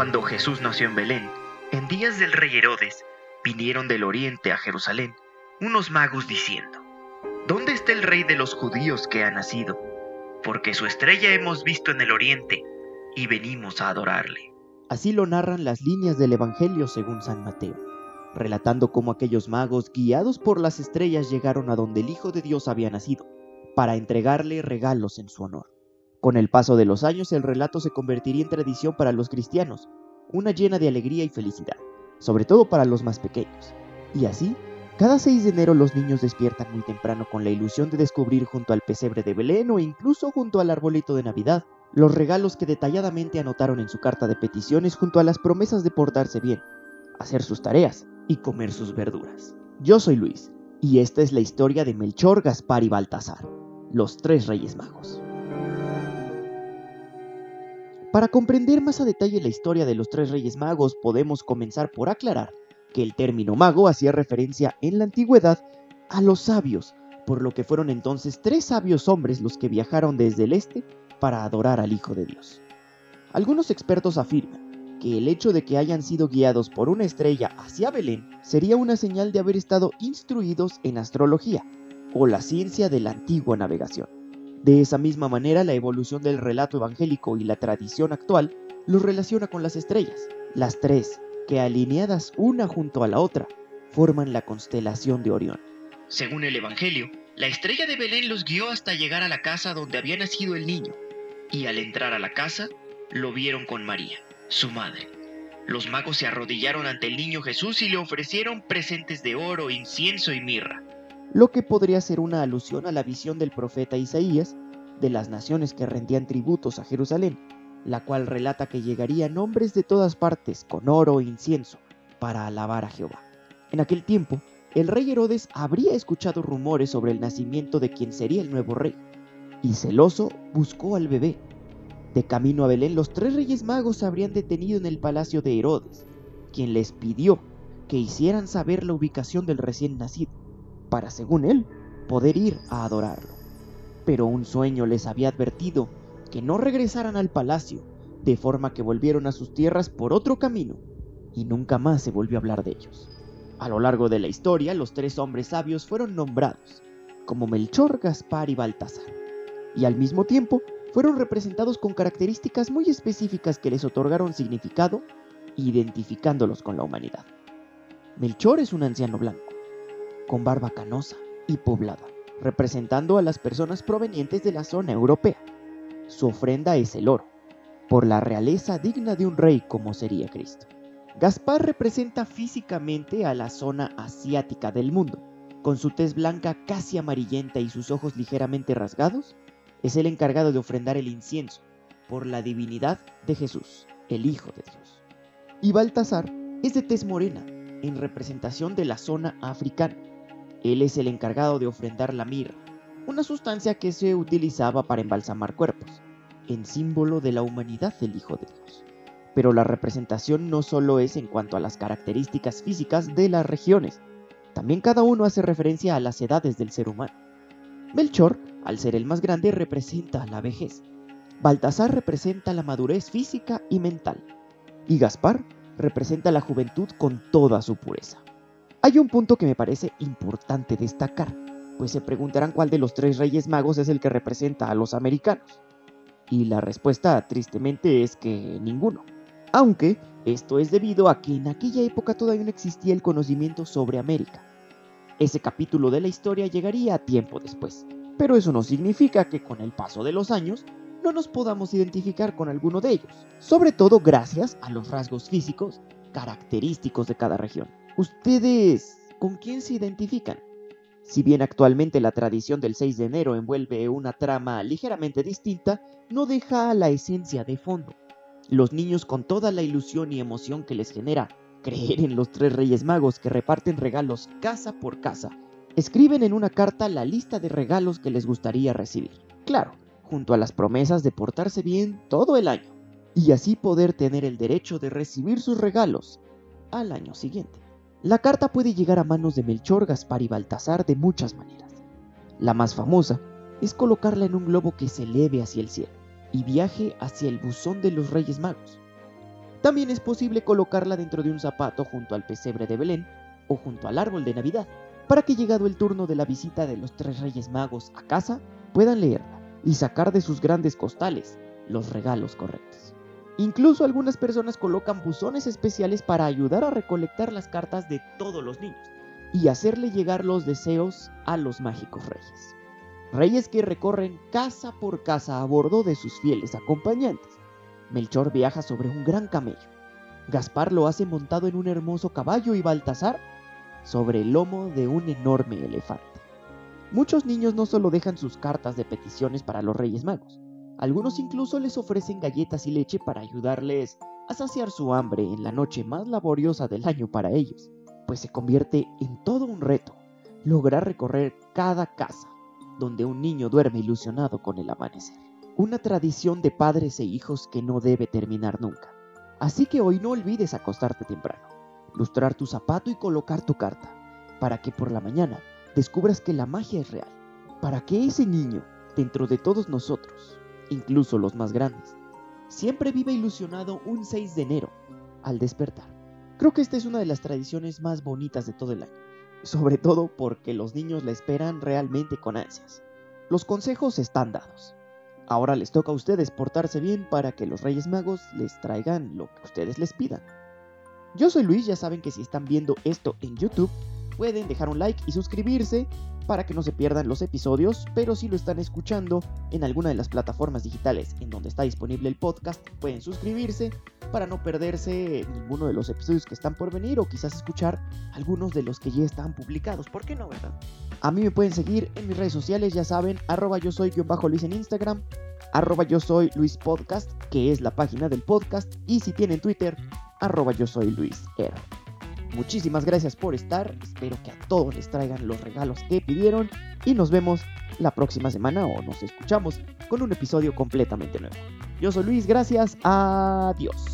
Cuando Jesús nació en Belén, en días del rey Herodes, vinieron del oriente a Jerusalén unos magos diciendo, ¿Dónde está el rey de los judíos que ha nacido? Porque su estrella hemos visto en el oriente y venimos a adorarle. Así lo narran las líneas del Evangelio según San Mateo, relatando cómo aquellos magos, guiados por las estrellas, llegaron a donde el Hijo de Dios había nacido, para entregarle regalos en su honor. Con el paso de los años el relato se convertiría en tradición para los cristianos, una llena de alegría y felicidad, sobre todo para los más pequeños. Y así, cada 6 de enero los niños despiertan muy temprano con la ilusión de descubrir junto al pesebre de Belén o incluso junto al arbolito de Navidad los regalos que detalladamente anotaron en su carta de peticiones junto a las promesas de portarse bien, hacer sus tareas y comer sus verduras. Yo soy Luis, y esta es la historia de Melchor, Gaspar y Baltasar, los tres reyes magos. Para comprender más a detalle la historia de los tres reyes magos, podemos comenzar por aclarar que el término mago hacía referencia en la antigüedad a los sabios, por lo que fueron entonces tres sabios hombres los que viajaron desde el este para adorar al Hijo de Dios. Algunos expertos afirman que el hecho de que hayan sido guiados por una estrella hacia Belén sería una señal de haber estado instruidos en astrología o la ciencia de la antigua navegación. De esa misma manera, la evolución del relato evangélico y la tradición actual los relaciona con las estrellas, las tres, que alineadas una junto a la otra, forman la constelación de Orión. Según el Evangelio, la estrella de Belén los guió hasta llegar a la casa donde había nacido el niño, y al entrar a la casa, lo vieron con María, su madre. Los magos se arrodillaron ante el niño Jesús y le ofrecieron presentes de oro, incienso y mirra lo que podría ser una alusión a la visión del profeta Isaías de las naciones que rendían tributos a Jerusalén, la cual relata que llegarían hombres de todas partes con oro e incienso para alabar a Jehová. En aquel tiempo, el rey Herodes habría escuchado rumores sobre el nacimiento de quien sería el nuevo rey, y celoso buscó al bebé. De camino a Belén, los tres reyes magos se habrían detenido en el palacio de Herodes, quien les pidió que hicieran saber la ubicación del recién nacido para, según él, poder ir a adorarlo. Pero un sueño les había advertido que no regresaran al palacio, de forma que volvieron a sus tierras por otro camino, y nunca más se volvió a hablar de ellos. A lo largo de la historia, los tres hombres sabios fueron nombrados como Melchor, Gaspar y Baltasar, y al mismo tiempo fueron representados con características muy específicas que les otorgaron significado, identificándolos con la humanidad. Melchor es un anciano blanco, con barba canosa y poblada, representando a las personas provenientes de la zona europea. Su ofrenda es el oro, por la realeza digna de un rey como sería Cristo. Gaspar representa físicamente a la zona asiática del mundo. Con su tez blanca casi amarillenta y sus ojos ligeramente rasgados, es el encargado de ofrendar el incienso por la divinidad de Jesús, el Hijo de Dios. Y Baltasar es de tez morena, en representación de la zona africana. Él es el encargado de ofrendar la mirra, una sustancia que se utilizaba para embalsamar cuerpos, en símbolo de la humanidad del Hijo de Dios. Pero la representación no solo es en cuanto a las características físicas de las regiones, también cada uno hace referencia a las edades del ser humano. Melchor, al ser el más grande, representa la vejez. Baltasar representa la madurez física y mental. Y Gaspar representa la juventud con toda su pureza. Hay un punto que me parece importante destacar, pues se preguntarán cuál de los tres reyes magos es el que representa a los americanos. Y la respuesta tristemente es que ninguno. Aunque esto es debido a que en aquella época todavía no existía el conocimiento sobre América. Ese capítulo de la historia llegaría a tiempo después, pero eso no significa que con el paso de los años no nos podamos identificar con alguno de ellos, sobre todo gracias a los rasgos físicos característicos de cada región. ¿Ustedes con quién se identifican? Si bien actualmente la tradición del 6 de enero envuelve una trama ligeramente distinta, no deja la esencia de fondo. Los niños con toda la ilusión y emoción que les genera creer en los tres reyes magos que reparten regalos casa por casa, escriben en una carta la lista de regalos que les gustaría recibir. Claro, junto a las promesas de portarse bien todo el año, y así poder tener el derecho de recibir sus regalos al año siguiente. La carta puede llegar a manos de Melchor, Gaspar y Baltasar de muchas maneras. La más famosa es colocarla en un globo que se eleve hacia el cielo y viaje hacia el buzón de los Reyes Magos. También es posible colocarla dentro de un zapato junto al pesebre de Belén o junto al árbol de Navidad, para que llegado el turno de la visita de los tres reyes magos a casa, puedan leerla y sacar de sus grandes costales los regalos correctos. Incluso algunas personas colocan buzones especiales para ayudar a recolectar las cartas de todos los niños y hacerle llegar los deseos a los mágicos reyes. Reyes que recorren casa por casa a bordo de sus fieles acompañantes. Melchor viaja sobre un gran camello. Gaspar lo hace montado en un hermoso caballo y Baltasar sobre el lomo de un enorme elefante. Muchos niños no solo dejan sus cartas de peticiones para los Reyes Magos, algunos incluso les ofrecen galletas y leche para ayudarles a saciar su hambre en la noche más laboriosa del año para ellos, pues se convierte en todo un reto lograr recorrer cada casa donde un niño duerme ilusionado con el amanecer. Una tradición de padres e hijos que no debe terminar nunca. Así que hoy no olvides acostarte temprano, lustrar tu zapato y colocar tu carta, para que por la mañana descubras que la magia es real, para que ese niño, dentro de todos nosotros, incluso los más grandes, siempre vive ilusionado un 6 de enero al despertar. Creo que esta es una de las tradiciones más bonitas de todo el año, sobre todo porque los niños la esperan realmente con ansias. Los consejos están dados. Ahora les toca a ustedes portarse bien para que los Reyes Magos les traigan lo que ustedes les pidan. Yo soy Luis, ya saben que si están viendo esto en YouTube, pueden dejar un like y suscribirse para que no se pierdan los episodios, pero si lo están escuchando en alguna de las plataformas digitales en donde está disponible el podcast, pueden suscribirse para no perderse ninguno de los episodios que están por venir o quizás escuchar algunos de los que ya están publicados. ¿Por qué no, verdad? A mí me pueden seguir en mis redes sociales, ya saben, arroba yo soy guion bajo Luis en Instagram, arroba yo soy Luis Podcast, que es la página del podcast, y si tienen Twitter, arroba yo soy Luis Muchísimas gracias por estar, espero que a todos les traigan los regalos que pidieron y nos vemos la próxima semana o nos escuchamos con un episodio completamente nuevo. Yo soy Luis, gracias, adiós.